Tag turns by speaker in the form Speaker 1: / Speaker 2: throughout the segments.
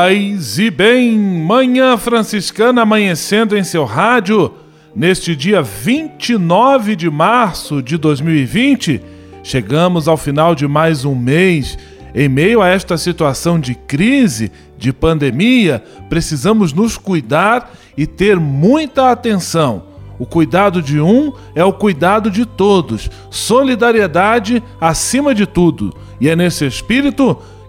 Speaker 1: Paz e bem, Manhã Franciscana amanhecendo em seu rádio, neste dia 29 de março de 2020, chegamos ao final de mais um mês. Em meio a esta situação de crise, de pandemia, precisamos nos cuidar e ter muita atenção. O cuidado de um é o cuidado de todos, solidariedade acima de tudo. E é nesse espírito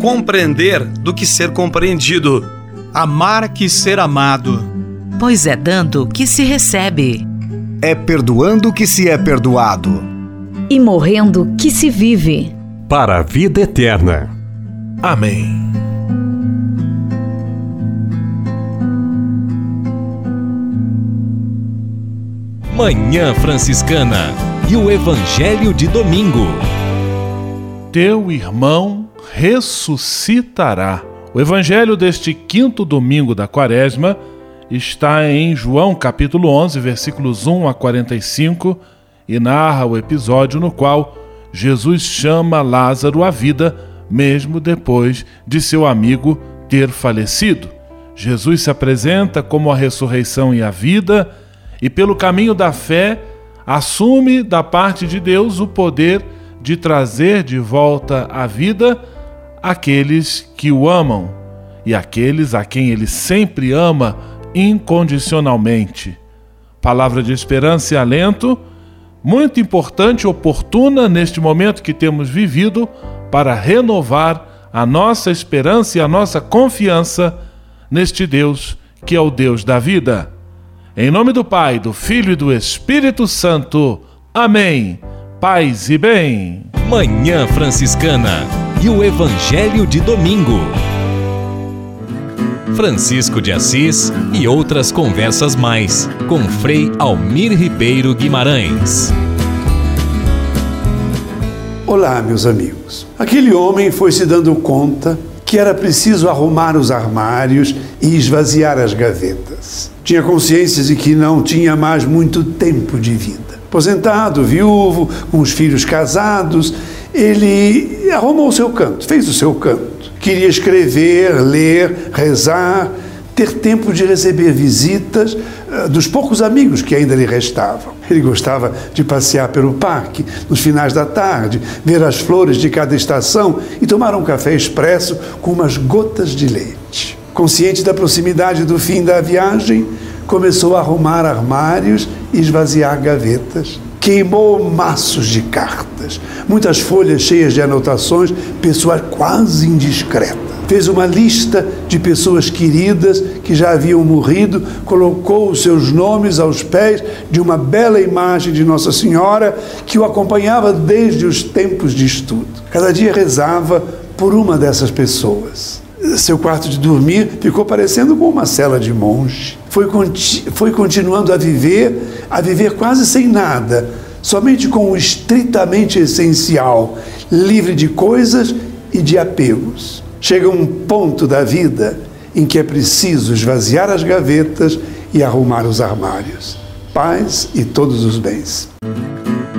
Speaker 2: compreender do que ser compreendido,
Speaker 3: amar que ser amado.
Speaker 4: Pois é dando que se recebe,
Speaker 5: é perdoando que se é perdoado,
Speaker 6: e morrendo que se vive.
Speaker 7: Para a vida eterna.
Speaker 1: Amém.
Speaker 7: Manhã Franciscana e o Evangelho de Domingo.
Speaker 1: Teu irmão ressuscitará. O evangelho deste quinto domingo da quaresma está em João capítulo 11, versículos 1 a 45 e narra o episódio no qual Jesus chama Lázaro à vida, mesmo depois de seu amigo ter falecido. Jesus se apresenta como a ressurreição e a vida, e pelo caminho da fé assume da parte de Deus o poder de trazer de volta à vida aqueles que o amam e aqueles a quem ele sempre ama incondicionalmente. Palavra de esperança e alento, muito importante e oportuna neste momento que temos vivido para renovar a nossa esperança e a nossa confiança neste Deus que é o Deus da vida. Em nome do Pai, do Filho e do Espírito Santo. Amém. Paz e bem.
Speaker 7: Manhã Franciscana e o Evangelho de Domingo. Francisco de Assis e outras conversas mais com Frei Almir Ribeiro Guimarães.
Speaker 8: Olá, meus amigos. Aquele homem foi se dando conta que era preciso arrumar os armários e esvaziar as gavetas. Tinha consciência de que não tinha mais muito tempo de vida. Aposentado, viúvo, com os filhos casados, ele arrumou o seu canto, fez o seu canto. Queria escrever, ler, rezar, ter tempo de receber visitas uh, dos poucos amigos que ainda lhe restavam. Ele gostava de passear pelo parque nos finais da tarde, ver as flores de cada estação e tomar um café expresso com umas gotas de leite. Consciente da proximidade do fim da viagem, começou a arrumar armários e esvaziar gavetas queimou maços de cartas, muitas folhas cheias de anotações, pessoas quase indiscretas. Fez uma lista de pessoas queridas que já haviam morrido, colocou os seus nomes aos pés de uma bela imagem de Nossa Senhora que o acompanhava desde os tempos de estudo. Cada dia rezava por uma dessas pessoas. Seu quarto de dormir ficou parecendo com uma cela de monge. Foi, foi continuando a viver, a viver quase sem nada, somente com o estritamente essencial, livre de coisas e de apegos. Chega um ponto da vida em que é preciso esvaziar as gavetas e arrumar os armários. Paz e todos os bens.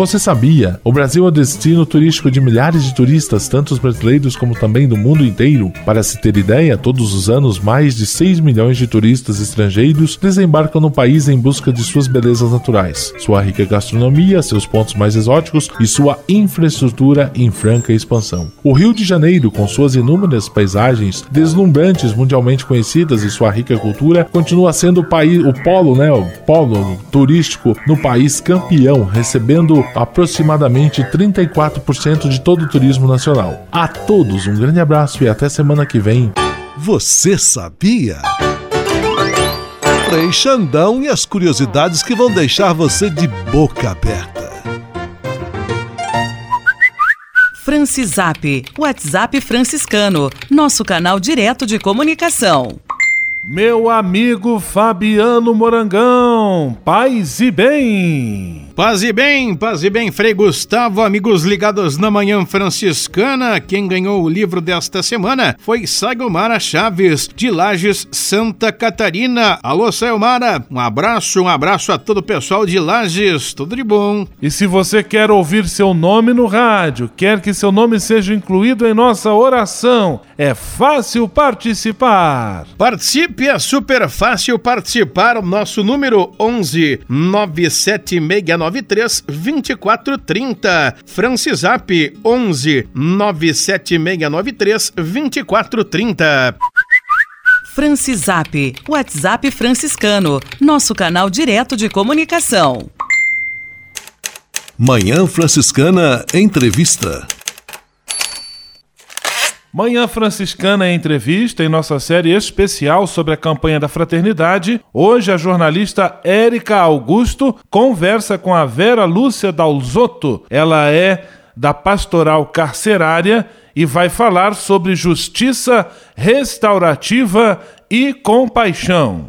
Speaker 1: Você sabia? O Brasil é destino turístico de milhares de turistas, tanto os brasileiros como também do mundo inteiro. Para se ter ideia, todos os anos mais de 6 milhões de turistas estrangeiros desembarcam no país em busca de suas belezas naturais, sua rica gastronomia, seus pontos mais exóticos e sua infraestrutura em franca expansão. O Rio de Janeiro, com suas inúmeras paisagens deslumbrantes mundialmente conhecidas e sua rica cultura, continua sendo o país, o polo, né, o polo turístico no país campeão, recebendo aproximadamente 34% de todo o turismo nacional. A todos um grande abraço e até semana que vem.
Speaker 9: Você sabia? Frei Xandão e as curiosidades que vão deixar você de boca aberta.
Speaker 4: Francisap, WhatsApp franciscano, nosso canal direto de comunicação.
Speaker 1: Meu amigo Fabiano Morangão, paz e bem.
Speaker 10: Paz e bem, paz e bem, Frei Gustavo, amigos ligados na Manhã Franciscana. Quem ganhou o livro desta semana foi Sagomara Chaves, de Lages, Santa Catarina. Alô, Sayomara, um abraço, um abraço a todo o pessoal de Lages, tudo de bom.
Speaker 1: E se você quer ouvir seu nome no rádio, quer que seu nome seja incluído em nossa oração, é fácil participar.
Speaker 10: Participe, é super fácil participar. O nosso número 11 976 993 2430. Francisap 11 97693 2430.
Speaker 4: Francisap, WhatsApp franciscano, nosso canal direto de comunicação.
Speaker 9: Manhã Franciscana Entrevista.
Speaker 1: Manhã Franciscana em entrevista em nossa série especial sobre a campanha da fraternidade. Hoje a jornalista Érica Augusto conversa com a Vera Lúcia Dalzotto. Ela é da Pastoral Carcerária e vai falar sobre justiça restaurativa e compaixão.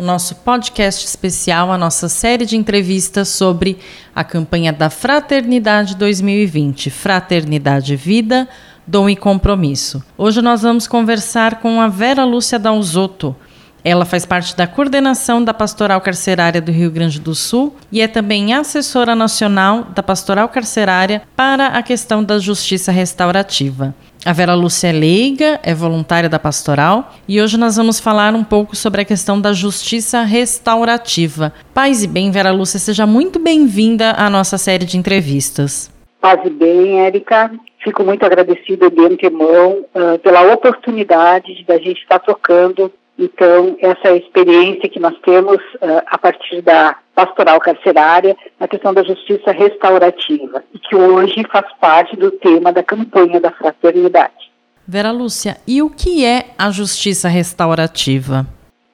Speaker 11: o nosso podcast especial, a nossa série de entrevistas sobre a campanha da Fraternidade 2020, Fraternidade Vida, Dom e Compromisso. Hoje nós vamos conversar com a Vera Lúcia Dalzotto. Ela faz parte da coordenação da Pastoral Carcerária do Rio Grande do Sul e é também assessora nacional da Pastoral Carcerária para a questão da justiça restaurativa. A Vera Lúcia é leiga, é voluntária da pastoral e hoje nós vamos falar um pouco sobre a questão da justiça restaurativa. Paz e bem, Vera Lúcia, seja muito bem-vinda à nossa série de entrevistas.
Speaker 12: Paz e bem, Érica. Fico muito agradecida de antemão uh, pela oportunidade da gente estar tocando então, essa experiência que nós temos uh, a partir da pastoral carcerária na questão da justiça restaurativa, e que hoje faz parte do tema da campanha da fraternidade.
Speaker 11: Vera Lúcia, e o que é a justiça restaurativa?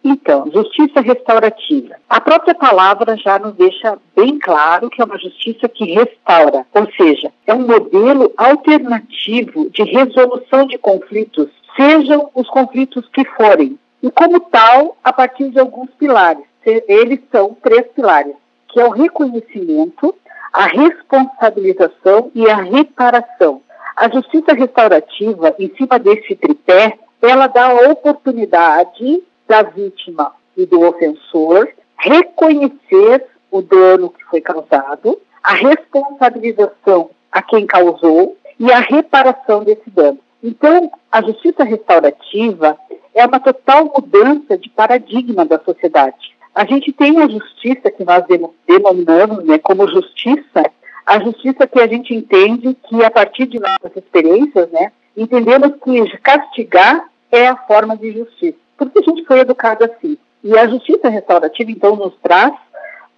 Speaker 12: Então, justiça restaurativa. A própria palavra já nos deixa bem claro que é uma justiça que restaura, ou seja, é um modelo alternativo de resolução de conflitos, sejam os conflitos que forem, e como tal, a partir de alguns pilares. Eles são três pilares, que é o reconhecimento, a responsabilização e a reparação. A justiça restaurativa, em cima desse tripé, ela dá a oportunidade da vítima e do ofensor reconhecer o dano que foi causado, a responsabilização a quem causou e a reparação desse dano. Então, a justiça restaurativa é uma total mudança de paradigma da sociedade. A gente tem a justiça que nós denominamos né, como justiça, a justiça que a gente entende que a partir de nossas experiências, né, entendemos que castigar é a forma de justiça. Porque a gente foi educado assim. E a justiça restaurativa, então, nos traz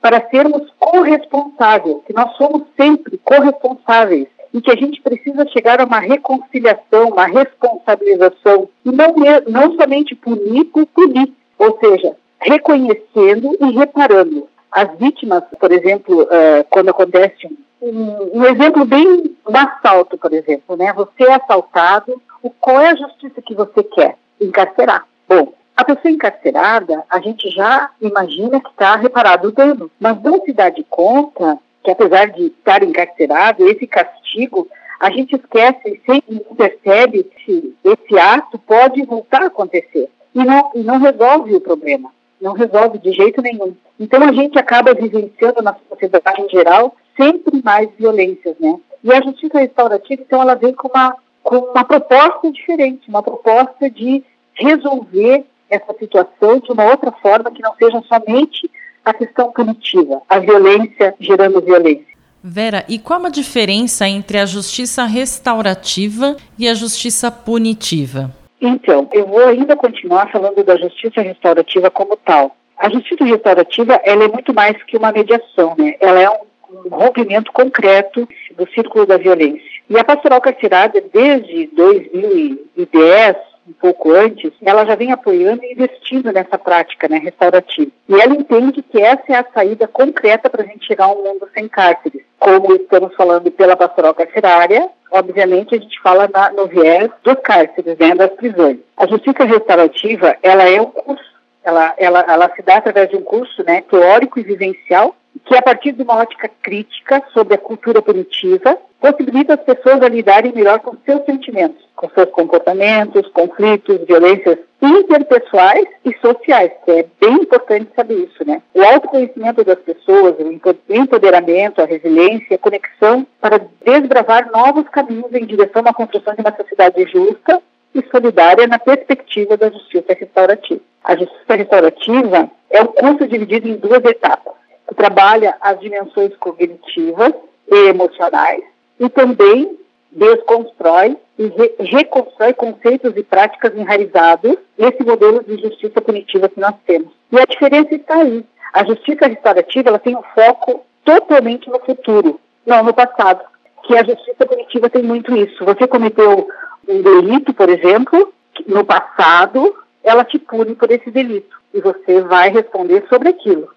Speaker 12: para sermos corresponsáveis, que nós somos sempre corresponsáveis e que a gente precisa chegar a uma reconciliação, uma responsabilização, e não, não somente punir por punir, ou seja, reconhecendo e reparando. As vítimas, por exemplo, uh, quando acontece um, um, exemplo bem assalto, por exemplo, né? Você é assaltado, o, qual é a justiça que você quer? Encarcerar. Bom, a pessoa encarcerada, a gente já imagina que está reparado o dano, mas não se dá de conta que apesar de estar encarcerado, esse castigo, a gente esquece e sempre percebe que esse ato pode voltar a acontecer e não, e não resolve o problema, não resolve de jeito nenhum. Então a gente acaba vivenciando na sociedade em geral sempre mais violências, né? E a justiça restaurativa, então, ela vem com uma, com uma proposta diferente, uma proposta de resolver essa situação de uma outra forma que não seja somente a questão punitiva, a violência gerando violência.
Speaker 11: Vera, e qual a diferença entre a justiça restaurativa e a justiça punitiva?
Speaker 12: Então, eu vou ainda continuar falando da justiça restaurativa como tal. A justiça restaurativa, ela é muito mais que uma mediação, né? Ela é um, um rompimento concreto do círculo da violência. E a pastoral carcerária, desde 2010, um pouco antes, ela já vem apoiando e investindo nessa prática né, restaurativa. E ela entende que essa é a saída concreta para a gente chegar a um mundo sem cárceres. Como estamos falando pela pastoral carcerária, obviamente a gente fala na, no viés dos cárceres, né, das prisões. A justiça restaurativa, ela é um curso, ela, ela, ela se dá através de um curso né, teórico e vivencial que a partir de uma ótica crítica sobre a cultura punitiva, possibilita as pessoas a lidarem melhor com seus sentimentos, com seus comportamentos, conflitos, violências interpessoais e sociais, que é bem importante saber isso, né? O autoconhecimento das pessoas, o empoderamento, a resiliência, a conexão para desbravar novos caminhos em direção à construção de uma sociedade justa e solidária na perspectiva da justiça restaurativa. A justiça restaurativa é um curso dividido em duas etapas que trabalha as dimensões cognitivas e emocionais e também desconstrói e re reconstrói conceitos e práticas enraizados nesse modelo de justiça punitiva que nós temos. E a diferença está aí. A justiça restaurativa ela tem um foco totalmente no futuro, não no passado. Que a justiça punitiva tem muito isso. Você cometeu um delito, por exemplo, no passado, ela te pune por esse delito e você vai responder sobre aquilo.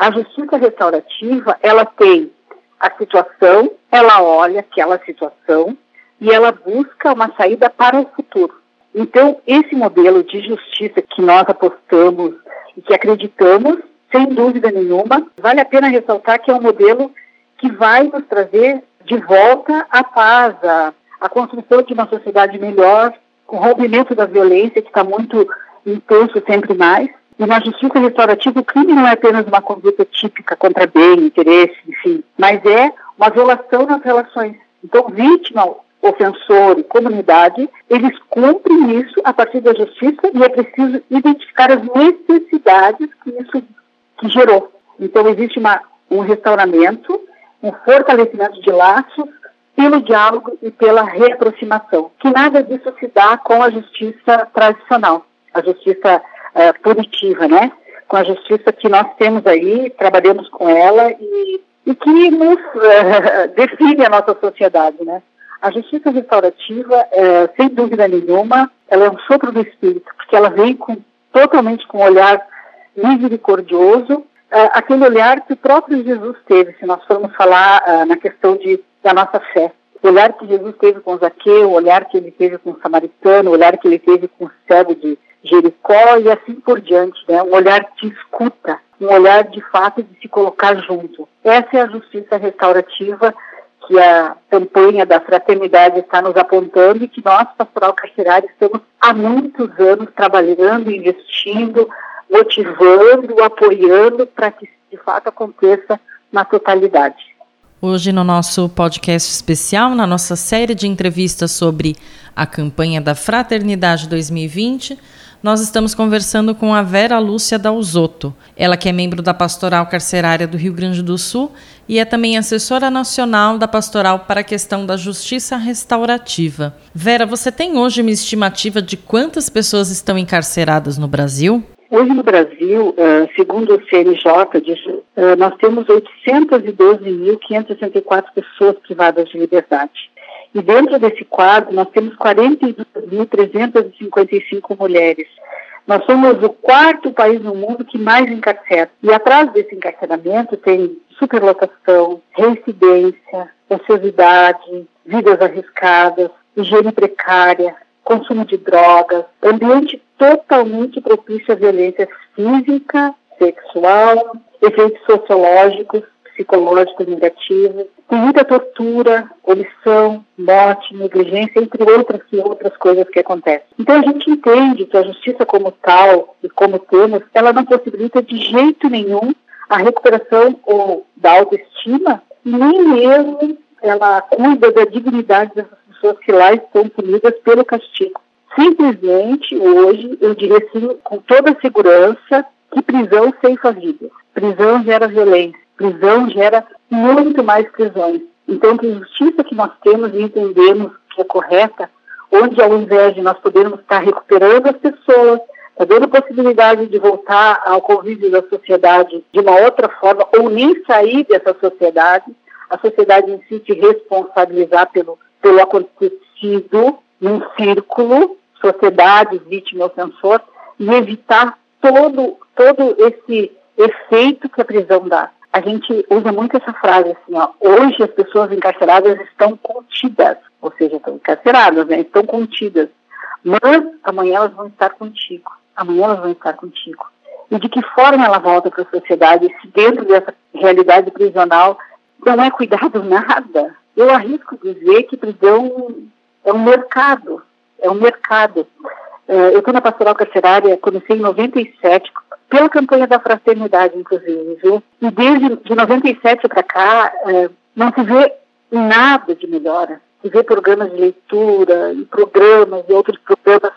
Speaker 12: A justiça restaurativa, ela tem a situação, ela olha aquela situação e ela busca uma saída para o futuro. Então, esse modelo de justiça que nós apostamos e que acreditamos, sem dúvida nenhuma, vale a pena ressaltar que é um modelo que vai nos trazer de volta a paz, a, construção de uma sociedade melhor, o rompimento da violência, que está muito intenso sempre mais, e na justiça restaurativa, o crime não é apenas uma conduta típica contra bem, interesse, enfim, mas é uma violação nas relações. Então, vítima, ofensor e comunidade, eles cumprem isso a partir da justiça e é preciso identificar as necessidades que isso que gerou. Então, existe uma, um restauramento, um fortalecimento de laços pelo diálogo e pela reaproximação, que nada disso se dá com a justiça tradicional. A justiça uh, punitiva, né? Com a justiça que nós temos aí, trabalhamos com ela e, e que nos uh, define a nossa sociedade, né? A justiça restaurativa, uh, sem dúvida nenhuma, ela é um sopro do espírito, porque ela vem com, totalmente com um olhar misericordioso, aquele olhar que o próprio Jesus teve, se nós formos falar na questão de, da nossa fé. O olhar que Jesus teve com Zaqueu, o olhar que ele teve com o samaritano, o olhar que ele teve com o cego de, Jericó e assim por diante, né? Um olhar de escuta, um olhar de fato de se colocar junto. Essa é a justiça restaurativa que a campanha da fraternidade está nos apontando e que nós, Pastoral Carcerário, estamos há muitos anos trabalhando, investindo, motivando, apoiando para que de fato aconteça na totalidade.
Speaker 11: Hoje, no nosso podcast especial, na nossa série de entrevistas sobre a campanha da Fraternidade 2020, nós estamos conversando com a Vera Lúcia Dalzotto. Ela que é membro da Pastoral Carcerária do Rio Grande do Sul e é também assessora nacional da Pastoral para a questão da justiça restaurativa. Vera, você tem hoje uma estimativa de quantas pessoas estão encarceradas no Brasil?
Speaker 12: Hoje no Brasil, eh, segundo o CNJ, eh, nós temos 812.564 pessoas privadas de liberdade. E dentro desse quadro, nós temos 42.355 mulheres. Nós somos o quarto país no mundo que mais encarcera. E atrás desse encarceramento tem superlotação, reincidência, ociosidade, vidas arriscadas, higiene precária, consumo de drogas, ambiente totalmente propício à violência física, sexual, efeitos sociológicos, psicológicos negativos, tem muita tortura, omissão, morte, negligência, entre outras e outras coisas que acontecem. Então a gente entende que a justiça como tal e como temos, ela não possibilita de jeito nenhum a recuperação ou da autoestima, nem mesmo ela cuida da dignidade dessas pessoas que lá estão punidas pelo castigo. Simplesmente, hoje, eu diria assim, com toda segurança, que prisão ceifa vidas. Prisão gera violência. Prisão gera muito mais prisões. Então, que justiça que nós temos e entendemos que é correta, onde ao invés de nós podermos estar recuperando as pessoas, tá dando possibilidade de voltar ao convívio da sociedade de uma outra forma, ou nem sair dessa sociedade, a sociedade em si se responsabilizar pelo, pelo acontecido num círculo, sociedade, vítima, ofensor, e evitar todo, todo esse efeito que a prisão dá. A gente usa muito essa frase assim, ó, hoje as pessoas encarceradas estão contidas, ou seja, estão encarceradas, né, estão contidas, mas amanhã elas vão estar contigo, amanhã elas vão estar contigo. E de que forma ela volta para a sociedade se dentro dessa realidade prisional não é cuidado nada? Eu arrisco dizer que prisão é um mercado, é um mercado. É, eu estou na pastoral carcerária, comecei em 97, pela campanha da fraternidade, inclusive, viu? E desde de 97 para cá, é, não se vê nada de melhora. Se vê programas de leitura, e programas e outros programas,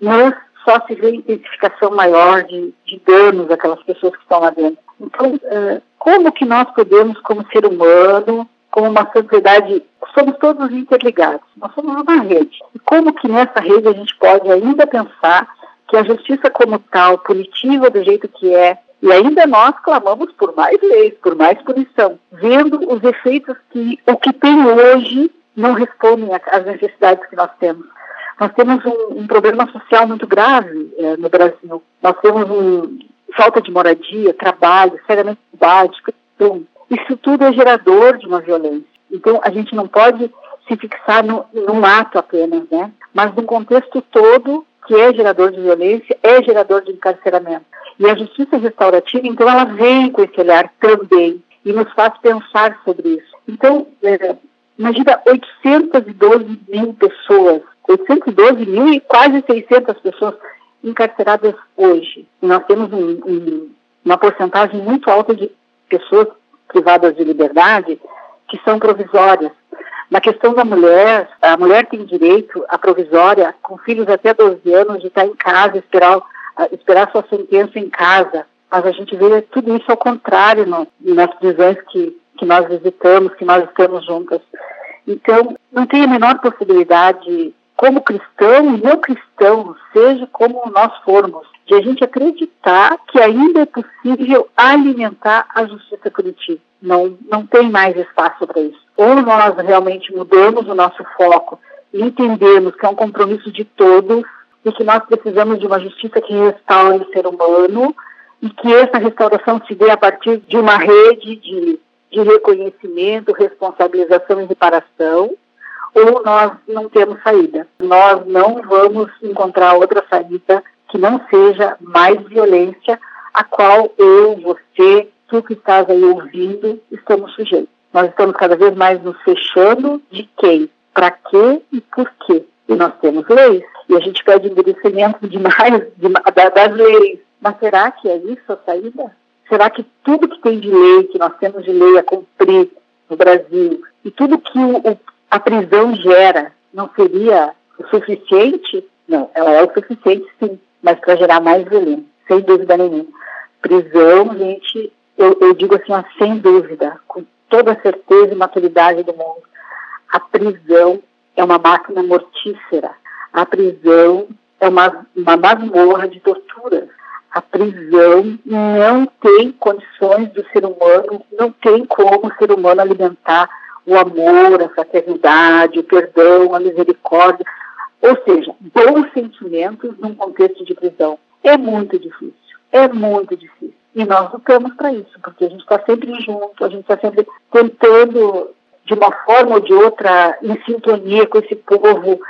Speaker 12: mas só se vê intensificação maior de, de danos àquelas pessoas que estão lá dentro. Então, é, como que nós podemos, como ser humano, como uma sociedade, somos todos interligados, nós somos uma rede. E como que nessa rede a gente pode ainda pensar que a justiça como tal, punitiva do jeito que é, e ainda nós clamamos por mais leis, por mais punição, vendo os efeitos que o que tem hoje não respondem às necessidades que nós temos. Nós temos um, um problema social muito grave é, no Brasil. Nós temos um, falta de moradia, trabalho, seriamente básico. Isso tudo é gerador de uma violência. Então, a gente não pode se fixar no, num ato apenas, né? Mas no contexto todo que é gerador de violência, é gerador de encarceramento. E a justiça restaurativa, então, ela vem com esse olhar também e nos faz pensar sobre isso. Então, é, imagina 812 mil pessoas, 812 mil e quase 600 pessoas encarceradas hoje. E nós temos um, um, uma porcentagem muito alta de pessoas privadas de liberdade que são provisórias. Na questão da mulher, a mulher tem direito à provisória, com filhos até 12 anos, de estar em casa, esperar, esperar sua sentença em casa. Mas a gente vê tudo isso ao contrário no, nas prisões que, que nós visitamos, que nós estamos juntas. Então, não tem a menor possibilidade, como cristão e não cristão, seja como nós formos, de a gente acreditar que ainda é possível alimentar a justiça punitiva. Não, não tem mais espaço para isso. Ou nós realmente mudamos o nosso foco e entendemos que é um compromisso de todos e que nós precisamos de uma justiça que restaure o ser humano e que essa restauração se dê a partir de uma rede de, de reconhecimento, responsabilização e reparação, ou nós não temos saída. Nós não vamos encontrar outra saída que não seja mais violência a qual eu, você, tu que estás aí ouvindo, estamos sujeitos. Nós estamos cada vez mais nos fechando de quem, para quê e por quê. E nós temos leis, e a gente pede endurecimento demais de, das leis. Mas será que é isso a saída? Será que tudo que tem de lei, que nós temos de lei a cumprir, no Brasil e tudo que o, a prisão gera não seria o suficiente? Não, ela é o suficiente sim, mas para gerar mais violência, sem dúvida nenhuma. Prisão, gente, eu, eu digo assim, ó, sem dúvida, com toda a certeza e maturidade do mundo, a prisão é uma máquina mortífera. A prisão é uma, uma masmorra de torturas. A prisão não tem condições do ser humano, não tem como o ser humano alimentar o amor, a fraternidade, o perdão, a misericórdia, ou seja, bons sentimentos num contexto de prisão. É muito difícil, é muito difícil. E nós lutamos para isso, porque a gente está sempre junto, a gente está sempre tentando, de uma forma ou de outra, em sintonia com esse povo,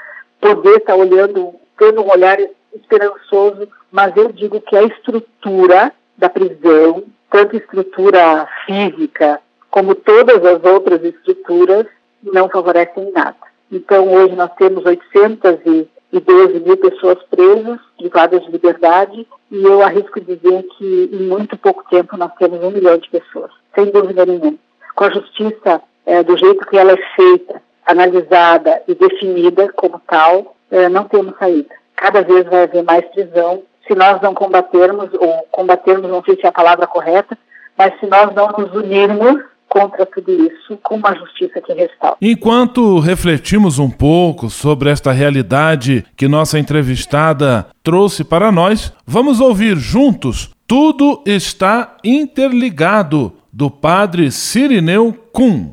Speaker 12: poder estar tá olhando, tendo um olhar esperançoso, mas eu digo que a estrutura da prisão, tanto estrutura física como todas as outras estruturas, não favorecem nada. Então, hoje nós temos 812 mil pessoas presas, privadas de liberdade, e eu arrisco dizer que em muito pouco tempo nós temos um milhão de pessoas, sem dúvida nenhuma. Com a justiça é, do jeito que ela é feita, analisada e definida como tal, é, não temos saída. Cada vez vai haver mais prisão. Se nós não combatermos, ou combatermos, não sei se é a palavra correta, mas se nós não nos unirmos contra tudo isso com uma justiça que restaure.
Speaker 1: Enquanto refletimos um pouco sobre esta realidade que nossa entrevistada trouxe para nós, vamos ouvir juntos Tudo está interligado do padre Sirineu Kuhn.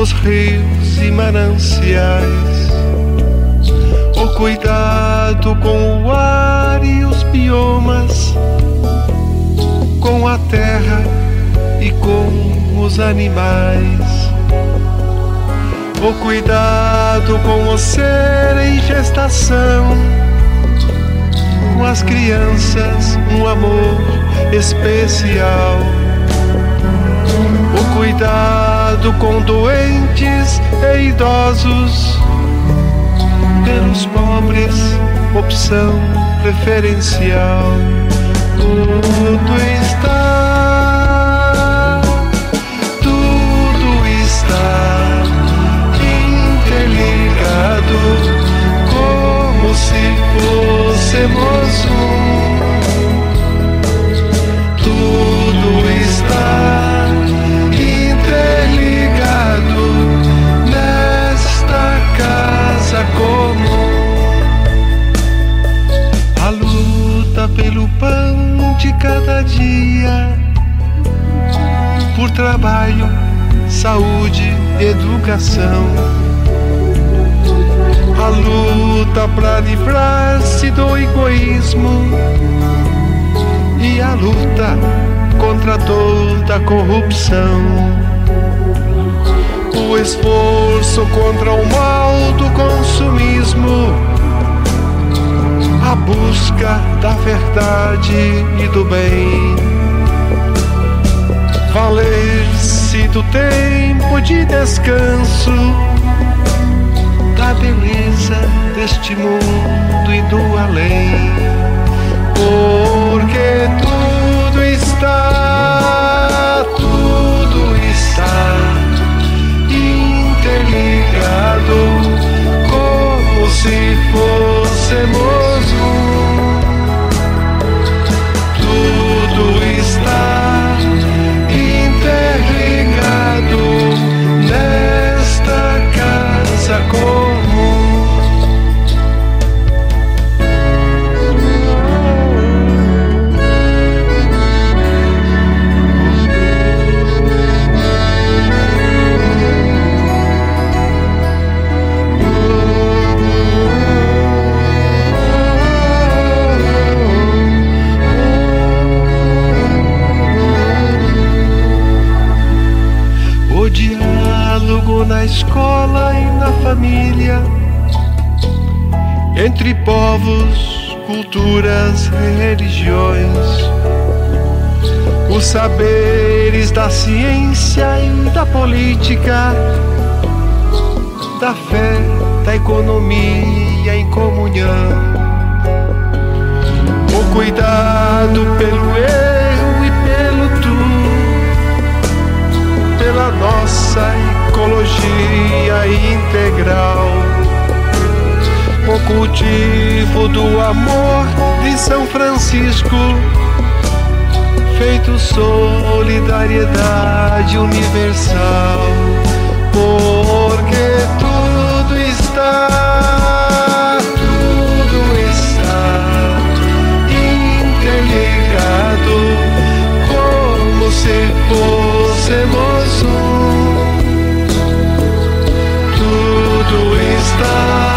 Speaker 13: os rios e mananciais. O cuidado com o ar e os biomas, com a terra e com os animais. O cuidado com o ser em gestação com as crianças um amor especial. O cuidado com doentes e idosos, pelos pobres, opção preferencial. Tudo está, tudo está interligado como se fôssemos um. Tudo está comum. A luta pelo pão de cada dia, por trabalho, saúde, educação a luta para livrar-se do egoísmo e a luta contra toda a corrupção. O esforço contra o mal do consumismo, a busca da verdade e do bem. Valer-se do tempo de descanso da beleza deste mundo e do além. Porque tudo está, ligado, como se fôssemos um. Tudo está interligado nesta casa. Escola e na família, entre povos, culturas, religiões, os saberes da ciência e da política, da fé, da economia em comunhão, o cuidado pelo eu e pelo tu. Pela nossa ecologia integral. O cultivo do amor de São Francisco, feito solidariedade universal, porque tudo está, tudo está interligado como se fôssemos um. Tudo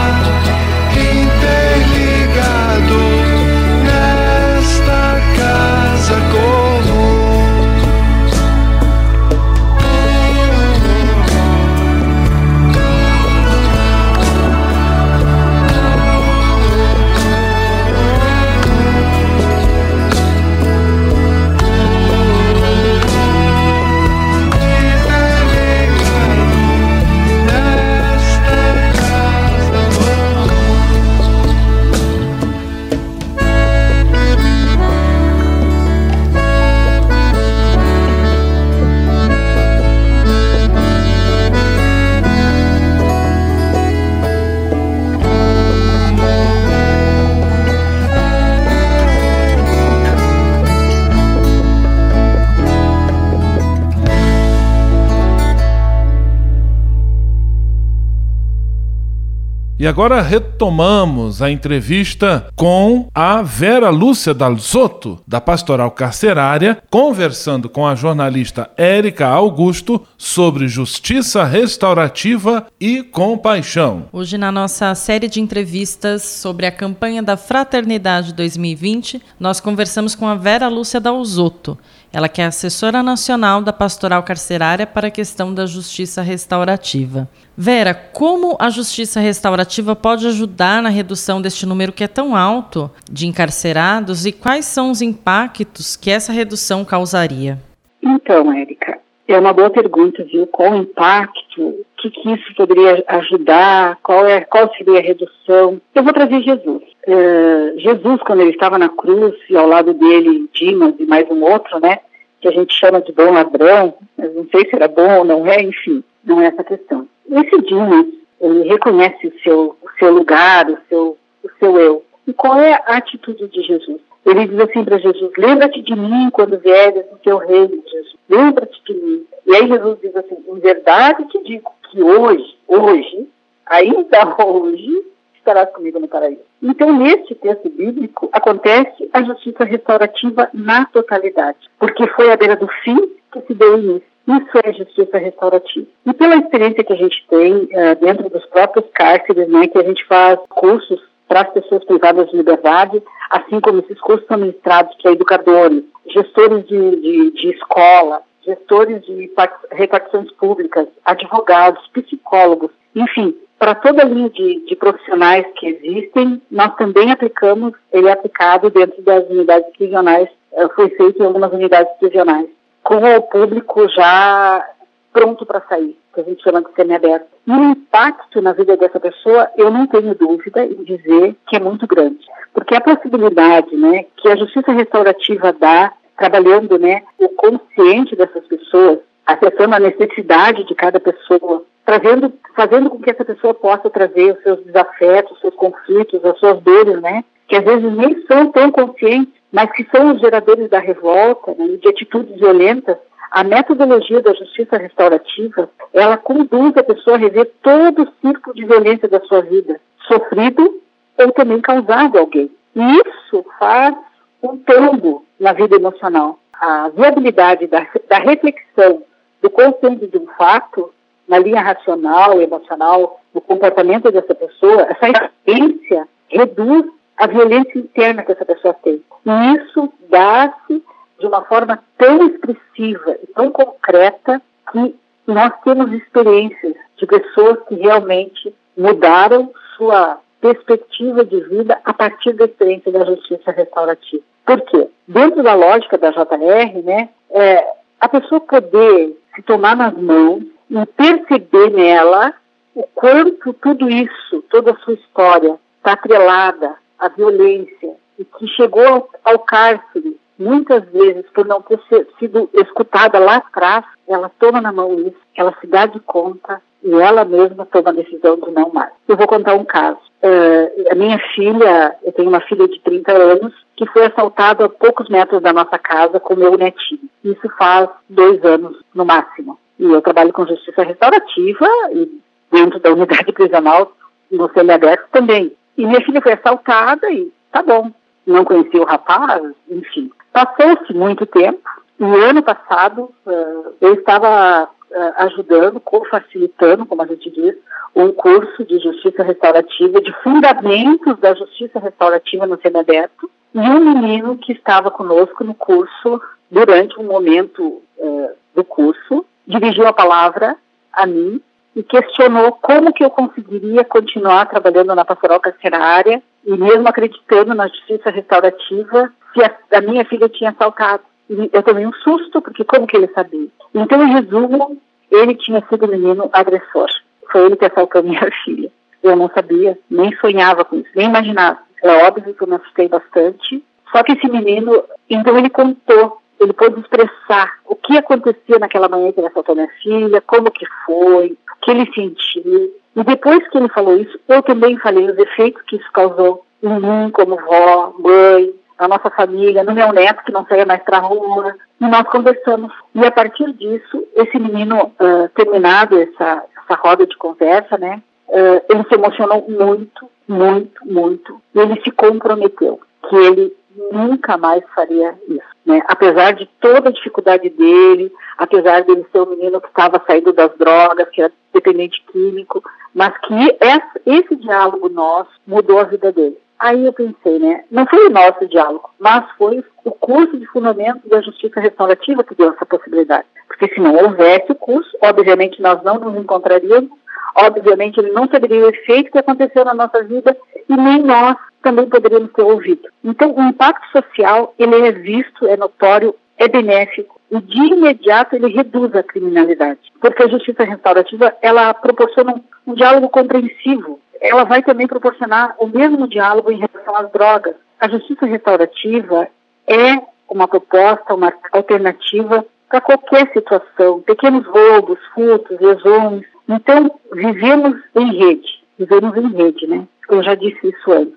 Speaker 1: E agora retomamos a entrevista com a Vera Lúcia Dalzotto, da Pastoral Carcerária, conversando com a jornalista Érica Augusto sobre justiça restaurativa e compaixão.
Speaker 11: Hoje, na nossa série de entrevistas sobre a campanha da Fraternidade 2020, nós conversamos com a Vera Lúcia Dalzotto. Ela que é assessora nacional da Pastoral Carcerária para a questão da justiça restaurativa. Vera, como a justiça restaurativa pode ajudar na redução deste número que é tão alto de encarcerados e quais são os impactos que essa redução causaria?
Speaker 12: Então, Érica, é uma boa pergunta, viu? Qual o impacto? O que, que isso poderia ajudar? Qual, é, qual seria a redução? Eu vou trazer Jesus. Uh, Jesus, quando ele estava na cruz e ao lado dele Dimas e mais um outro, né? Que a gente chama de bom ladrão, mas não sei se era bom ou não é, enfim, não é essa questão. Esse Dimas, ele reconhece o seu, o seu lugar, o seu, o seu eu. E qual é a atitude de Jesus? Ele diz assim para Jesus: Lembra-te de mim quando vieres no teu reino, Jesus. Lembra-te de mim. E aí Jesus diz assim: Em verdade te digo que hoje, hoje, ainda hoje, estarás comigo no paraíso. Então, neste texto bíblico, acontece a justiça restaurativa na totalidade, porque foi à beira do fim que se deu início. Isso é justiça restaurativa. E pela experiência que a gente tem uh, dentro dos próprios cárceres, né, que a gente faz cursos para as pessoas privadas de liberdade, assim como esses cursos são ministrados para educadores, gestores de, de, de escola, gestores de repartições públicas, advogados, psicólogos, enfim, para toda a linha de, de, profissionais que existem, nós também aplicamos, ele é aplicado dentro das unidades prisionais, eh, foi feito em algumas unidades prisionais, com o público já pronto para sair, que a gente chama de semiaberto. E o impacto na vida dessa pessoa, eu não tenho dúvida em dizer que é muito grande, porque a possibilidade né, que a justiça restaurativa dá, trabalhando né, o consciente dessas pessoas, acessando a necessidade de cada pessoa, trazendo, fazendo com que essa pessoa possa trazer os seus desafetos, os seus conflitos, as suas dores, né? Que às vezes nem são tão conscientes, mas que são os geradores da revolta, né, de atitudes violentas. A metodologia da justiça restaurativa, ela conduz a pessoa a rever todo o círculo de violência da sua vida, sofrido ou também causado a alguém. E isso faz um tombo na vida emocional. A viabilidade da, da reflexão do consciente de um fato na linha racional, emocional, do comportamento dessa pessoa, essa experiência reduz a violência interna que essa pessoa tem. E isso dá-se de uma forma tão expressiva e tão concreta que nós temos experiências de pessoas que realmente mudaram sua perspectiva de vida a partir da experiência da justiça restaurativa. Por quê? Dentro da lógica da JR, né, é, a pessoa poder se tomar nas mãos e perceber nela o quanto tudo isso, toda a sua história, está atrelada à violência e que chegou ao, ao cárcere muitas vezes por não ter sido escutada lá atrás, ela toma na mão isso, ela se dá de conta e ela mesma toma a decisão de não mais. Eu vou contar um caso. Uh, a minha filha, eu tenho uma filha de 30 anos, que foi assaltada a poucos metros da nossa casa com meu netinho. Isso faz dois anos no máximo. E eu trabalho com justiça restaurativa e dentro da unidade prisional no semiaberto também. E minha filha foi assaltada e tá bom. Não conhecia o rapaz, enfim. Passou-se muito tempo e ano passado uh, eu estava uh, ajudando, co-facilitando, como a gente diz, um curso de justiça restaurativa, de fundamentos da justiça restaurativa no semiaberto. E um menino que estava conosco no curso, durante um momento uh, do curso, dirigiu a palavra a mim e questionou como que eu conseguiria continuar trabalhando na pastoral carcerária e mesmo acreditando na justiça restaurativa se a, a minha filha tinha assaltado. E eu tomei um susto, porque como que ele sabia? Então, em resumo, ele tinha sido o menino agressor. Foi ele que assaltou minha filha. Eu não sabia, nem sonhava com isso, nem imaginava. É óbvio que eu me assustei bastante. Só que esse menino, então ele contou ele pôde expressar o que acontecia naquela manhã que ele assaltou minha filha, como que foi, o que ele sentiu. E depois que ele falou isso, eu também falei os efeitos que isso causou em mim, como vó, mãe, na nossa família, no meu neto que não saía mais para rua. E nós conversamos. E a partir disso, esse menino, uh, terminado essa, essa roda de conversa, né, uh, ele se emocionou muito, muito, muito. E ele se comprometeu que ele nunca mais faria isso. Né? Apesar de toda a dificuldade dele, apesar dele ser um menino que estava saindo das drogas, que era dependente químico, mas que esse, diálogo nosso mudou a vida dele. Aí eu pensei, né? Não foi o nosso diálogo, mas foi o curso de fundamento da justiça restaurativa que deu essa possibilidade. Porque se não houvesse o curso, obviamente nós não nos encontraríamos, obviamente ele não saberia o efeito que aconteceu na nossa vida e nem nós também poderíamos ter ouvido. Então, o impacto social, ele é visto, é notório, é benéfico e de imediato ele reduz a criminalidade, porque a justiça restaurativa, ela proporciona um, um diálogo compreensivo, ela vai também proporcionar o mesmo diálogo em relação às drogas. A justiça restaurativa é uma proposta, uma alternativa para qualquer situação, pequenos roubos, furtos, lesões. Então, vivemos em rede, vivemos em rede, né? Eu já disse isso antes.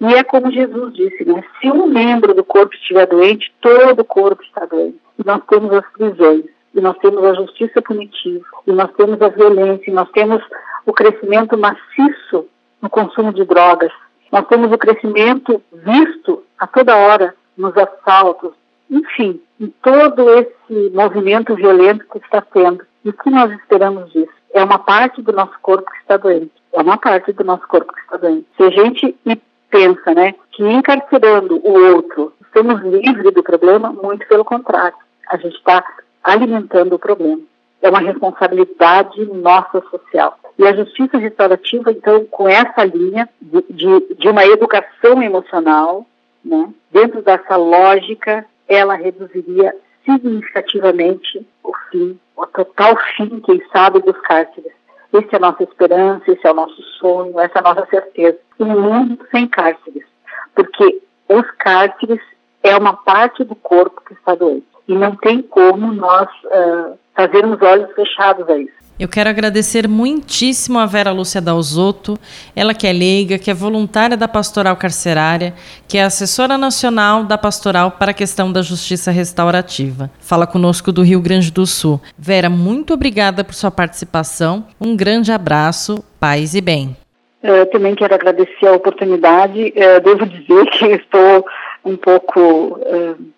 Speaker 12: E é como Jesus disse, né? Se um membro do corpo estiver doente, todo o corpo está doente. E nós temos as prisões, e nós temos a justiça punitiva, e nós temos a violência, e nós temos o crescimento maciço no consumo de drogas. Nós temos o crescimento visto a toda hora nos assaltos, enfim, em todo esse movimento violento que está tendo. E o que nós esperamos disso? É uma parte do nosso corpo que está doente. É uma parte do nosso corpo que está doente. Se a gente pensa, né, que encarcerando o outro estamos livres do problema, muito pelo contrário, a gente está alimentando o problema. É uma responsabilidade nossa social. E a justiça restaurativa, então, com essa linha de, de, de uma educação emocional, né, dentro dessa lógica, ela reduziria significativamente o fim, o total fim, quem sabe, dos cárceres. Essa é a nossa esperança, esse é o nosso sonho, essa é a nossa certeza. Um mundo sem cárceres, porque os cárceres é uma parte do corpo que está doente. E não tem como nós uh, fazermos olhos fechados a isso.
Speaker 11: Eu quero agradecer muitíssimo a Vera Lúcia Dalzotto, ela que é leiga, que é voluntária da Pastoral Carcerária, que é assessora nacional da Pastoral para a questão da justiça restaurativa. Fala conosco do Rio Grande do Sul. Vera, muito obrigada por sua participação. Um grande abraço, paz e bem.
Speaker 12: Eu também quero agradecer a oportunidade. Eu devo dizer que estou um pouco,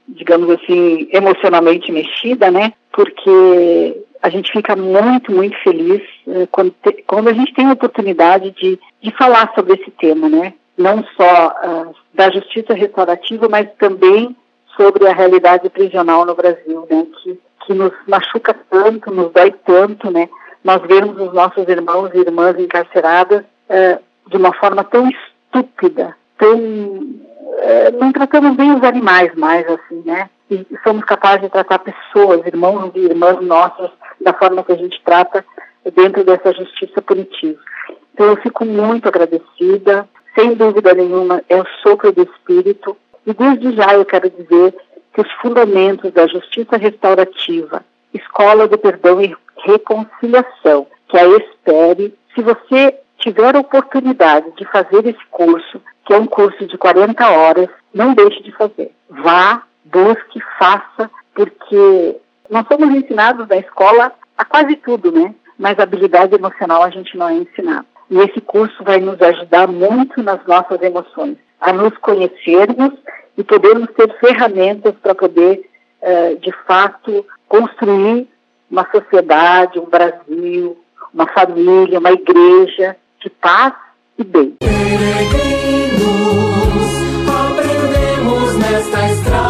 Speaker 12: digamos assim, emocionalmente mexida, né? Porque a gente fica muito, muito feliz quando, te, quando a gente tem a oportunidade de, de falar sobre esse tema, né? Não só uh, da justiça restaurativa, mas também sobre a realidade prisional no Brasil, né? Que, que nos machuca tanto, nos dói tanto, né? Nós vemos os nossos irmãos e irmãs encarceradas uh, de uma forma tão estúpida, tão uh, não tratamos bem os animais mais assim, né? E somos capazes de tratar pessoas, irmãos e irmãs nossas da forma que a gente trata dentro dessa justiça punitiva. Então eu fico muito agradecida, sem dúvida nenhuma é o sopro do Espírito e desde já eu quero dizer que os fundamentos da justiça restaurativa, escola do perdão e reconciliação, que a espere, se você tiver a oportunidade de fazer esse curso, que é um curso de 40 horas, não deixe de fazer. Vá, busque, faça, porque nós somos ensinados na escola a quase tudo, né? Mas habilidade emocional a gente não é ensinado. E esse curso vai nos ajudar muito nas nossas emoções, a nos conhecermos e podermos ter ferramentas para poder, uh, de fato, construir uma sociedade, um Brasil, uma família, uma igreja de paz e bem.
Speaker 14: Peregrinos, aprendemos nesta estrada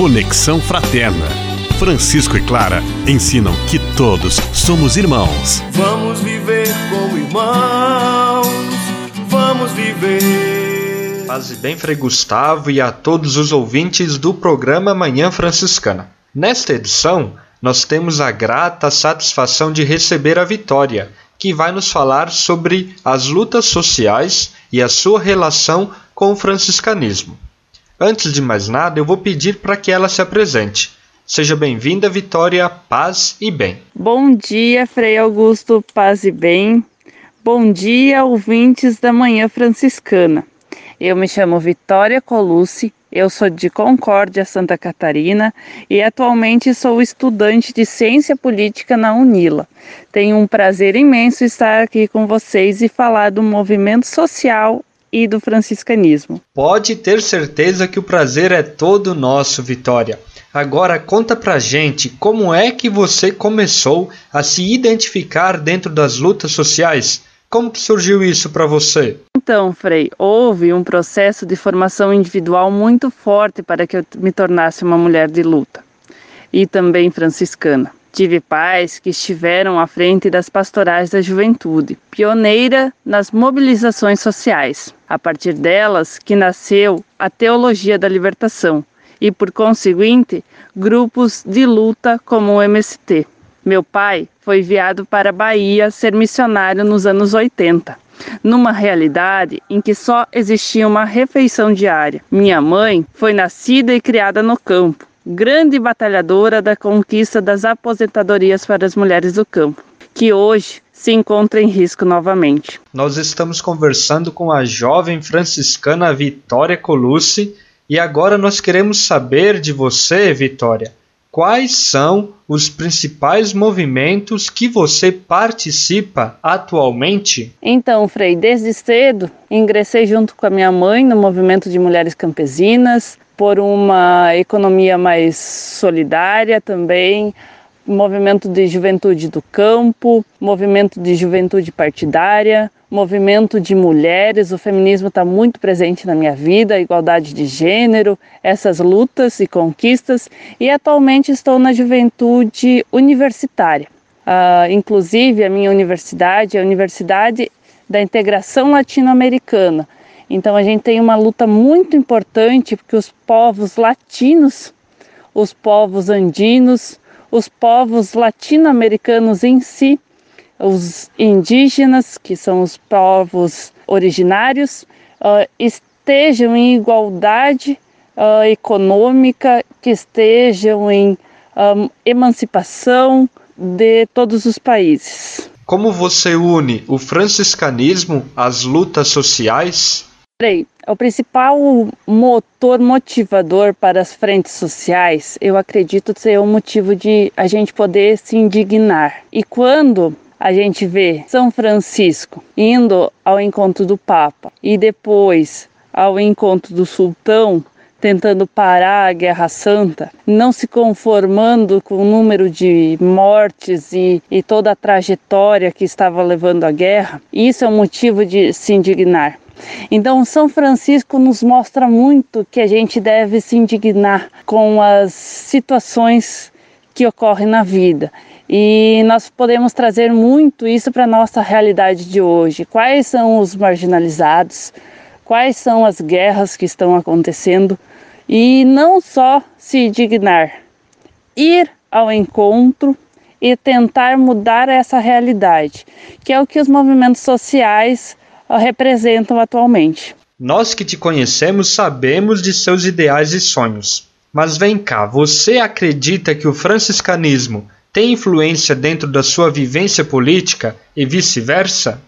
Speaker 15: Conexão Fraterna. Francisco e Clara ensinam que todos somos irmãos.
Speaker 14: Vamos viver como irmãos. Vamos viver.
Speaker 16: Paz e bem, Frei Gustavo e a todos os ouvintes do programa Manhã Franciscana. Nesta edição, nós temos a grata satisfação de receber a Vitória, que vai nos falar sobre as lutas sociais e a sua relação com o franciscanismo. Antes de mais nada, eu vou pedir para que ela se apresente. Seja bem-vinda, Vitória, paz e bem.
Speaker 17: Bom dia, Frei Augusto, paz e bem. Bom dia, ouvintes da Manhã Franciscana. Eu me chamo Vitória Colucci, eu sou de Concórdia, Santa Catarina e atualmente sou estudante de Ciência Política na Unila. Tenho um prazer imenso estar aqui com vocês e falar do movimento social e do franciscanismo.
Speaker 16: Pode ter certeza que o prazer é todo nosso, Vitória. Agora conta pra gente como é que você começou a se identificar dentro das lutas sociais? Como que surgiu isso para você?
Speaker 17: Então, Frei, houve um processo de formação individual muito forte para que eu me tornasse uma mulher de luta e também franciscana. Tive pais que estiveram à frente das pastorais da juventude, pioneira nas mobilizações sociais. A partir delas que nasceu a teologia da libertação e, por conseguinte, grupos de luta como o MST. Meu pai foi enviado para a Bahia ser missionário nos anos 80, numa realidade em que só existia uma refeição diária. Minha mãe foi nascida e criada no campo, grande batalhadora da conquista das aposentadorias para as mulheres do campo, que hoje se encontra em risco novamente.
Speaker 16: Nós estamos conversando com a jovem franciscana Vitória Colucci e agora nós queremos saber de você, Vitória, quais são os principais movimentos que você participa atualmente?
Speaker 17: Então, Frei, desde cedo ingressei junto com a minha mãe no movimento de mulheres campesinas por uma economia mais solidária também, movimento de juventude do campo, movimento de juventude partidária, movimento de mulheres. O feminismo está muito presente na minha vida, a igualdade de gênero, essas lutas e conquistas. E atualmente estou na juventude universitária. Uh, inclusive, a minha universidade é a Universidade da Integração Latino-Americana. Então, a gente tem uma luta muito importante porque os povos latinos, os povos andinos, os povos latino-americanos em si, os indígenas, que são os povos originários, uh, estejam em igualdade uh, econômica, que estejam em um, emancipação de todos os países.
Speaker 16: Como você une o franciscanismo às lutas sociais?
Speaker 17: Peraí, o principal motor motivador para as frentes sociais, eu acredito ser o motivo de a gente poder se indignar. E quando a gente vê São Francisco indo ao encontro do Papa e depois ao encontro do sultão, tentando parar a Guerra Santa, não se conformando com o número de mortes e, e toda a trajetória que estava levando a guerra, isso é um motivo de se indignar. Então, São Francisco nos mostra muito que a gente deve se indignar com as situações que ocorrem na vida. E nós podemos trazer muito isso para a nossa realidade de hoje. Quais são os marginalizados? Quais são as guerras que estão acontecendo? E não só se indignar, ir ao encontro e tentar mudar essa realidade, que é o que os movimentos sociais representam atualmente.
Speaker 16: Nós que te conhecemos sabemos de seus ideais e sonhos. Mas vem cá, você acredita que o franciscanismo tem influência dentro da sua vivência política e vice-versa?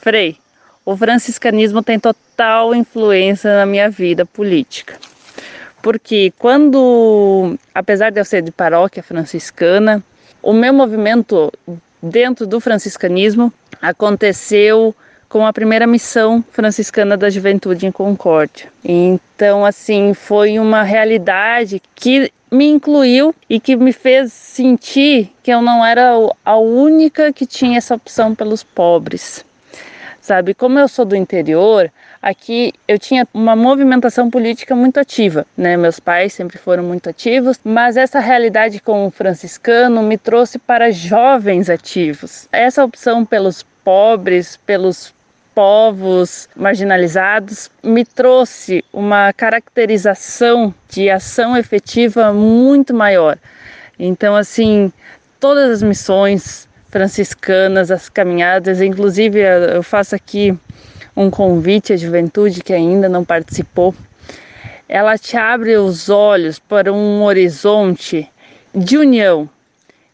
Speaker 17: Frei, o franciscanismo tem total influência na minha vida política. Porque quando, apesar de eu ser de paróquia franciscana, o meu movimento dentro do franciscanismo aconteceu com a primeira missão franciscana da juventude em Concórdia. Então, assim, foi uma realidade que me incluiu e que me fez sentir que eu não era a única que tinha essa opção pelos pobres. Sabe, como eu sou do interior, aqui eu tinha uma movimentação política muito ativa, né? Meus pais sempre foram muito ativos, mas essa realidade com o franciscano me trouxe para jovens ativos. Essa opção pelos pobres, pelos povos marginalizados, me trouxe uma caracterização de ação efetiva muito maior. Então, assim, todas as missões franciscanas, as caminhadas, inclusive eu faço aqui um convite à juventude que ainda não participou. Ela te abre os olhos para um horizonte de união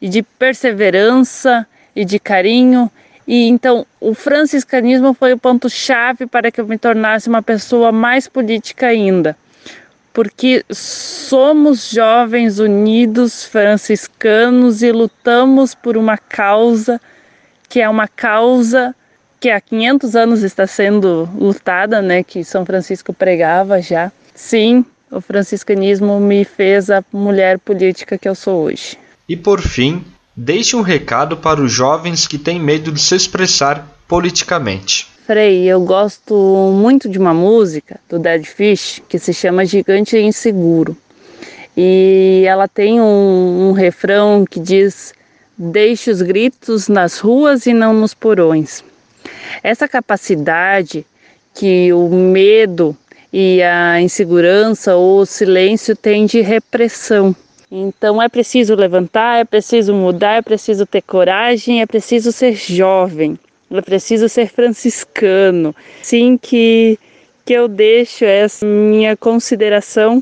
Speaker 17: e de perseverança e de carinho e então o franciscanismo foi o ponto-chave para que eu me tornasse uma pessoa mais política ainda. Porque somos jovens unidos franciscanos e lutamos por uma causa que é uma causa que há 500 anos está sendo lutada, né, que São Francisco pregava já. Sim, o franciscanismo me fez a mulher política que eu sou hoje.
Speaker 16: E por fim, Deixe um recado para os jovens que têm medo de se expressar politicamente.
Speaker 17: Frei, eu gosto muito de uma música do Dead Fish que se chama Gigante Inseguro. E ela tem um, um refrão que diz: Deixe os gritos nas ruas e não nos porões. Essa capacidade que o medo e a insegurança ou o silêncio têm de repressão então é preciso levantar, é preciso mudar, é preciso ter coragem, é preciso ser jovem, é preciso ser franciscano. Sim, que, que eu deixo essa minha consideração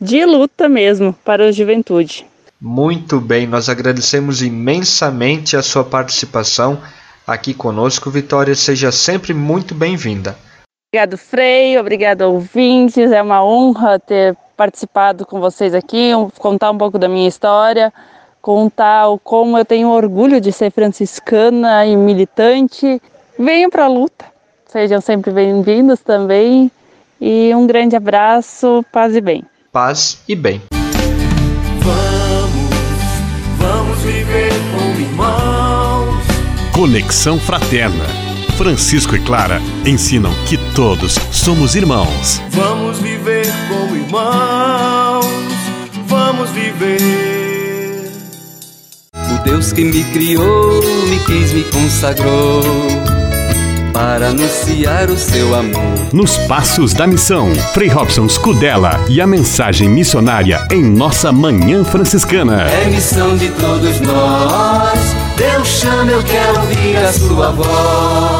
Speaker 17: de luta mesmo para a juventude.
Speaker 16: Muito bem, nós agradecemos imensamente a sua participação aqui conosco. Vitória, seja sempre muito bem-vinda.
Speaker 17: Obrigado, Frei, obrigado, ouvintes. É uma honra ter participado com vocês aqui, contar um pouco da minha história, contar como eu tenho orgulho de ser franciscana e militante. Venham para a luta, sejam sempre bem-vindos também. E um grande abraço, paz e bem.
Speaker 16: Paz e bem.
Speaker 14: Vamos, vamos viver como irmãos.
Speaker 15: Conexão Fraterna Francisco e Clara ensinam que todos somos irmãos.
Speaker 14: Vamos viver como irmãos. Vamos viver.
Speaker 18: O Deus que me criou, me quis, me consagrou para anunciar o seu amor.
Speaker 15: Nos Passos da Missão, Frei Robson Scudella e a mensagem missionária em nossa Manhã Franciscana.
Speaker 18: É missão de todos nós, Deus chama, eu quero ouvir a sua voz.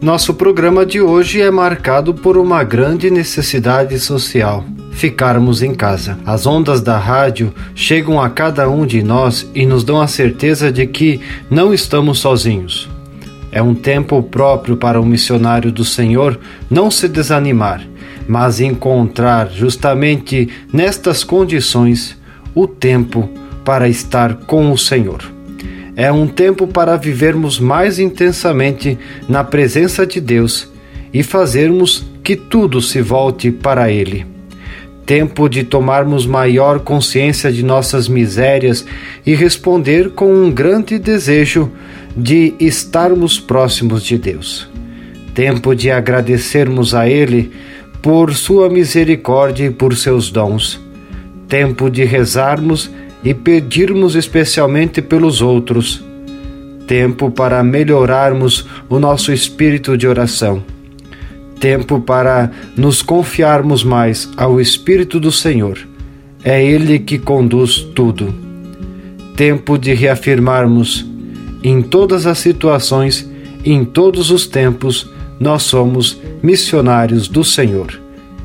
Speaker 19: Nosso programa de hoje é marcado por uma grande necessidade social: ficarmos em casa. As ondas da rádio chegam a cada um de nós e nos dão a certeza de que não estamos sozinhos. É um tempo próprio para o missionário do Senhor não se desanimar, mas encontrar justamente nestas condições o tempo para estar com o Senhor. É um tempo para vivermos mais intensamente na presença de Deus e fazermos que tudo se volte para Ele. Tempo de tomarmos maior consciência de nossas misérias e responder com um grande desejo de estarmos próximos de Deus. Tempo de agradecermos a Ele por Sua misericórdia e por seus dons. Tempo de rezarmos e pedirmos especialmente pelos outros. Tempo para melhorarmos o nosso espírito de oração. Tempo para nos confiarmos mais ao Espírito do Senhor. É Ele que conduz tudo. Tempo de reafirmarmos, em todas as situações, em todos os tempos, nós somos missionários do Senhor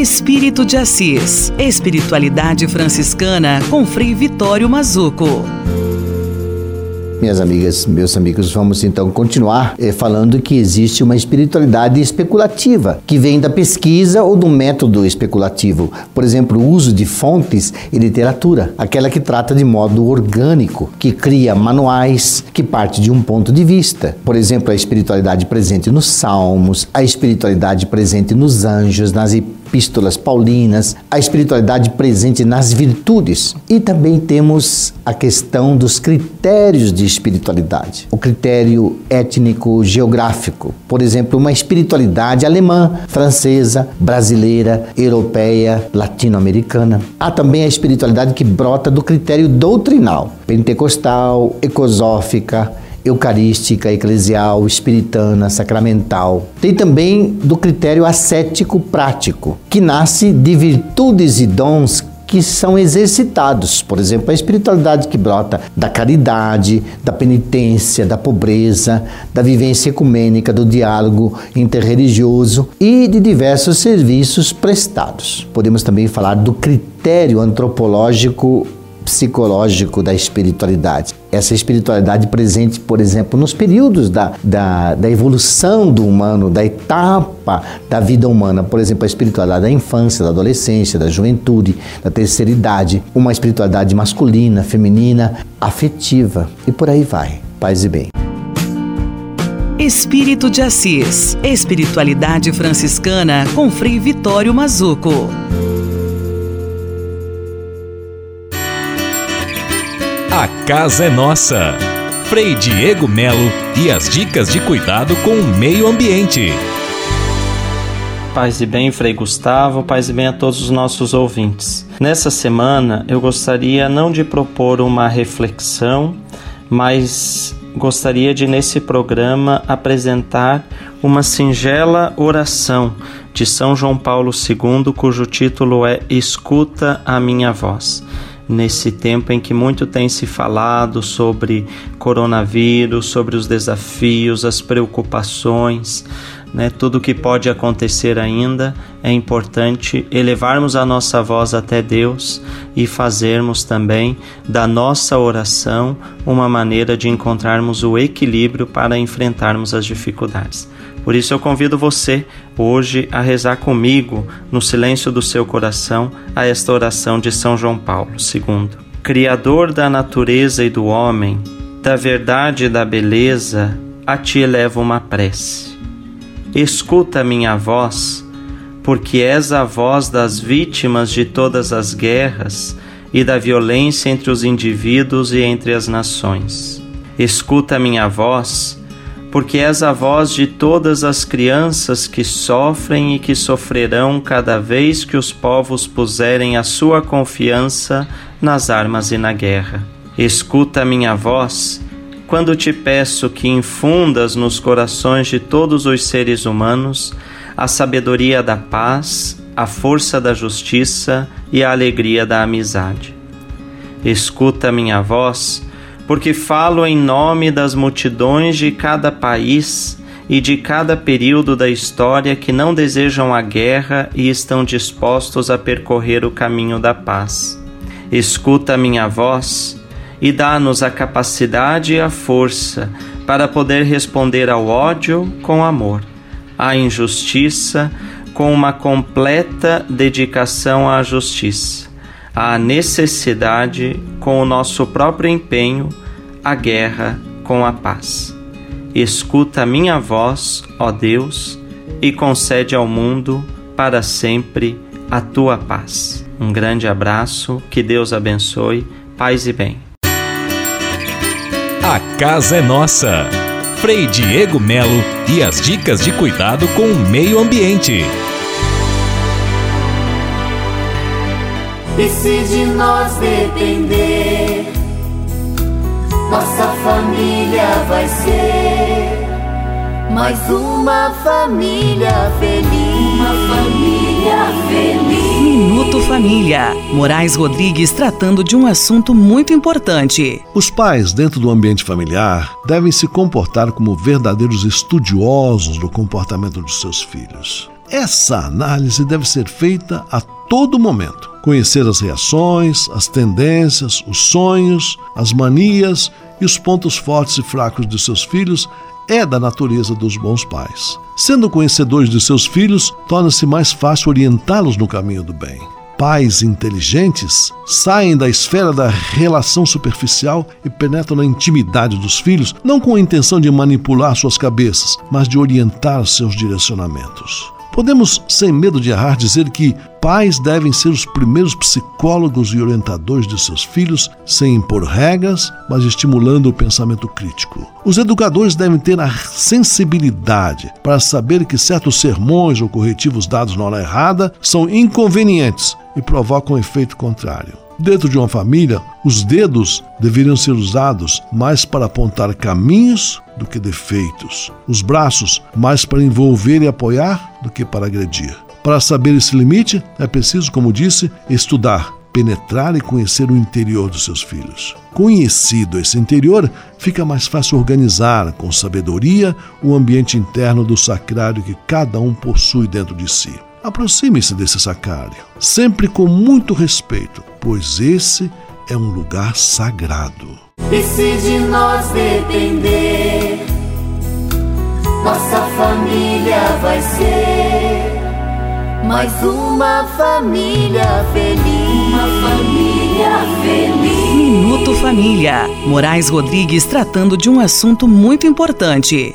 Speaker 4: Espírito de Assis. Espiritualidade franciscana com Frei Vitório Mazuco.
Speaker 20: Minhas amigas, meus amigos, vamos então continuar eh, falando que existe uma espiritualidade especulativa, que vem da pesquisa ou do método especulativo. Por exemplo, o uso de fontes e literatura, aquela que trata de modo orgânico, que cria manuais, que parte de um ponto de vista. Por exemplo, a espiritualidade presente nos salmos, a espiritualidade presente nos anjos, nas epístolas paulinas, a espiritualidade presente nas virtudes. E também temos a questão dos critérios de espiritualidade. O critério étnico-geográfico. Por exemplo, uma espiritualidade alemã, francesa, brasileira, europeia, latino-americana. Há também a espiritualidade que brota do critério doutrinal, pentecostal, ecosófica, eucarística, eclesial, espiritana, sacramental. Tem também do critério ascético prático, que nasce de virtudes e dons que são exercitados. Por exemplo, a espiritualidade que brota da caridade, da penitência, da pobreza, da vivência ecumênica, do diálogo interreligioso e de diversos serviços prestados. Podemos também falar do critério antropológico psicológico da espiritualidade. Essa espiritualidade presente, por exemplo, nos períodos da, da, da, evolução do humano, da etapa da vida humana, por exemplo, a espiritualidade da infância, da adolescência, da juventude, da terceira idade, uma espiritualidade masculina, feminina, afetiva e por aí vai. Paz e bem.
Speaker 4: Espírito de Assis. Espiritualidade franciscana com Frei Vitório Mazuco.
Speaker 7: Casa é nossa. Frei Diego Melo e as dicas de cuidado com o meio ambiente.
Speaker 21: Paz e bem, Frei Gustavo, paz e bem a todos os nossos ouvintes. Nessa semana eu gostaria não de propor uma reflexão, mas gostaria de nesse programa apresentar uma singela oração de São João Paulo II, cujo título é Escuta a minha voz nesse tempo em que muito tem se falado sobre coronavírus, sobre os desafios, as preocupações, né, tudo que pode acontecer ainda, é importante elevarmos a nossa voz até Deus e fazermos também da nossa oração uma maneira de encontrarmos o equilíbrio para enfrentarmos as dificuldades. Por isso eu convido você hoje a rezar comigo, no silêncio do seu coração, a esta oração de São João Paulo II. Criador da natureza e do homem, da verdade e da beleza, a ti elevo uma prece. Escuta minha voz, porque és a voz das vítimas de todas as guerras e da violência entre os indivíduos e entre as nações. Escuta minha voz, porque és a voz de todas as crianças que sofrem e que sofrerão cada vez que os povos puserem a sua confiança nas armas e na guerra. Escuta a minha voz quando te peço que infundas nos corações de todos os seres humanos a sabedoria da paz, a força da justiça e a alegria da amizade. Escuta a minha voz porque falo em nome das multidões de cada país e de cada período da história que não desejam a guerra e estão dispostos a percorrer o caminho da paz. Escuta a minha voz e dá-nos a capacidade e a força para poder responder ao ódio com amor, à injustiça com uma completa dedicação à justiça a necessidade com o nosso próprio empenho, a guerra com a paz. Escuta a minha voz, ó Deus, e concede ao mundo para sempre a tua paz. Um grande abraço, que Deus abençoe, paz e bem.
Speaker 7: A casa é nossa. Frei Diego Melo e as dicas de cuidado com o meio ambiente.
Speaker 13: E se de nós depender, nossa família vai ser mais uma família feliz. Uma família feliz.
Speaker 4: Minuto Família. Moraes Rodrigues tratando de um assunto muito importante.
Speaker 9: Os pais, dentro do ambiente familiar, devem se comportar como verdadeiros estudiosos do comportamento de seus filhos. Essa análise deve ser feita a todo momento. Conhecer as reações, as tendências, os sonhos, as manias e os pontos fortes e fracos de seus filhos é da natureza dos bons pais. Sendo conhecedores de seus filhos, torna-se mais fácil orientá-los no caminho do bem. Pais inteligentes saem da esfera da relação superficial e penetram na intimidade dos filhos, não com a intenção de manipular suas cabeças, mas de orientar seus direcionamentos. Podemos, sem medo de errar, dizer que pais devem ser os primeiros psicólogos e orientadores de seus filhos, sem impor regras, mas estimulando o pensamento crítico. Os educadores devem ter a sensibilidade para saber que certos sermões ou corretivos dados na hora errada são inconvenientes e provocam um efeito contrário. Dentro de uma família, os dedos deveriam ser usados mais para apontar caminhos do que defeitos, os braços mais para envolver e apoiar do que para agredir. Para saber esse limite, é preciso, como disse, estudar, penetrar e conhecer o interior dos seus filhos. Conhecido esse interior, fica mais fácil organizar com sabedoria o ambiente interno do sacrário que cada um possui dentro de si. Aproxime-se desse sacrário, sempre com muito respeito, pois esse é um lugar sagrado.
Speaker 13: E se de nós depender, nossa família vai ser mais uma família feliz. Uma família feliz.
Speaker 4: Minuto Família. Moraes Rodrigues tratando de um assunto muito importante.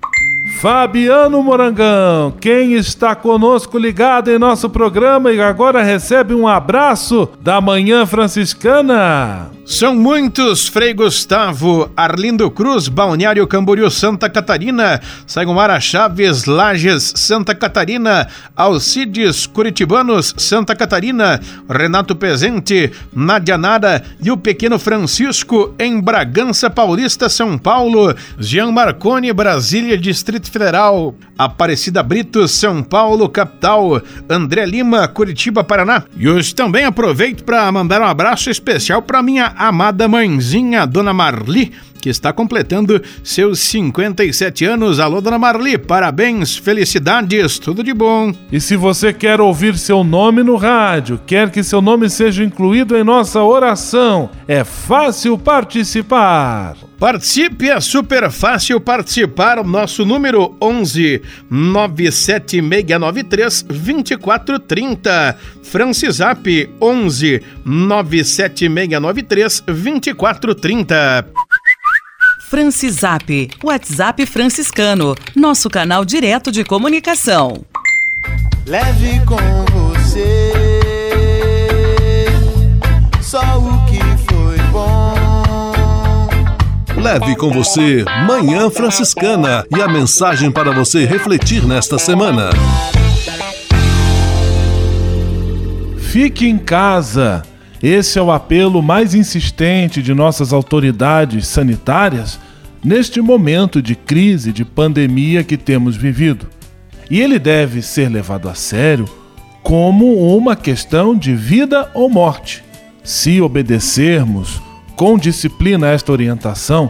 Speaker 1: Fabiano Morangão, quem está conosco ligado em nosso programa e agora recebe um abraço da Manhã Franciscana.
Speaker 10: São muitos, Frei Gustavo, Arlindo Cruz, Balneário Camboriú, Santa Catarina, Saigomara Chaves, Lages, Santa Catarina, Alcides, Curitibanos, Santa Catarina, Renato Pezente, Nadia Nara e o pequeno Francisco em Bragança Paulista, São Paulo, Jean Marconi, Brasília, Distrito Federal, Aparecida Brito, São Paulo, capital, André Lima, Curitiba, Paraná. E hoje também aproveito para mandar um abraço especial para minha amada mãezinha, Dona Marli, que está completando seus 57 anos. Alô, Dona Marli, parabéns, felicidades, tudo de bom.
Speaker 1: E se você quer ouvir seu nome no rádio, quer que seu nome seja incluído em nossa oração, é fácil participar.
Speaker 10: Participe, é super fácil participar. O nosso número 11 97693 2430. Francisap 11 97693 2430.
Speaker 4: Francisap, WhatsApp franciscano, nosso canal direto de comunicação.
Speaker 13: Leve com você
Speaker 9: Leve com você Manhã Franciscana e a mensagem para você refletir nesta semana.
Speaker 1: Fique em casa. Esse é o apelo mais insistente de nossas autoridades sanitárias neste momento de crise, de pandemia que temos vivido. E ele deve ser levado a sério como uma questão de vida ou morte. Se obedecermos com disciplina esta orientação,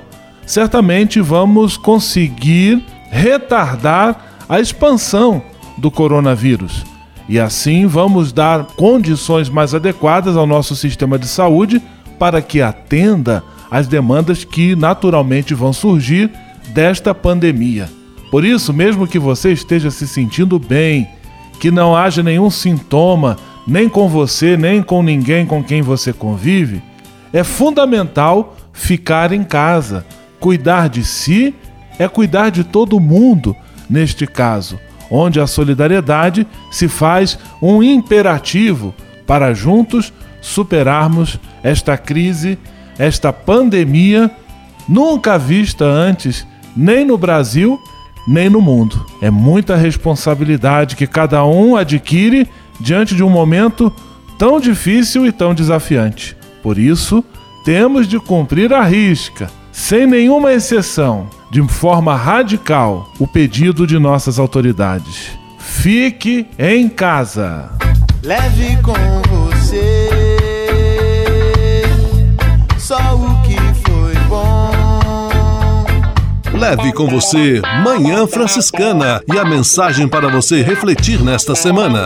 Speaker 1: certamente vamos conseguir retardar a expansão do coronavírus. E assim vamos dar condições mais adequadas ao nosso sistema de saúde para que atenda às demandas que naturalmente vão surgir desta pandemia. Por isso, mesmo que você esteja se sentindo bem, que não haja nenhum sintoma, nem com você, nem com ninguém com quem você convive, é fundamental ficar em casa. Cuidar de si é cuidar de todo mundo, neste caso, onde a solidariedade se faz um imperativo para juntos superarmos esta crise, esta pandemia nunca vista antes, nem no Brasil, nem no mundo. É muita responsabilidade que cada um adquire diante de um momento tão difícil e tão desafiante. Por isso, temos de cumprir a risca, sem nenhuma exceção, de forma radical, o pedido de nossas autoridades. Fique em casa.
Speaker 13: Leve com você só o que foi bom.
Speaker 9: Leve com você Manhã Franciscana e a mensagem para você refletir nesta semana.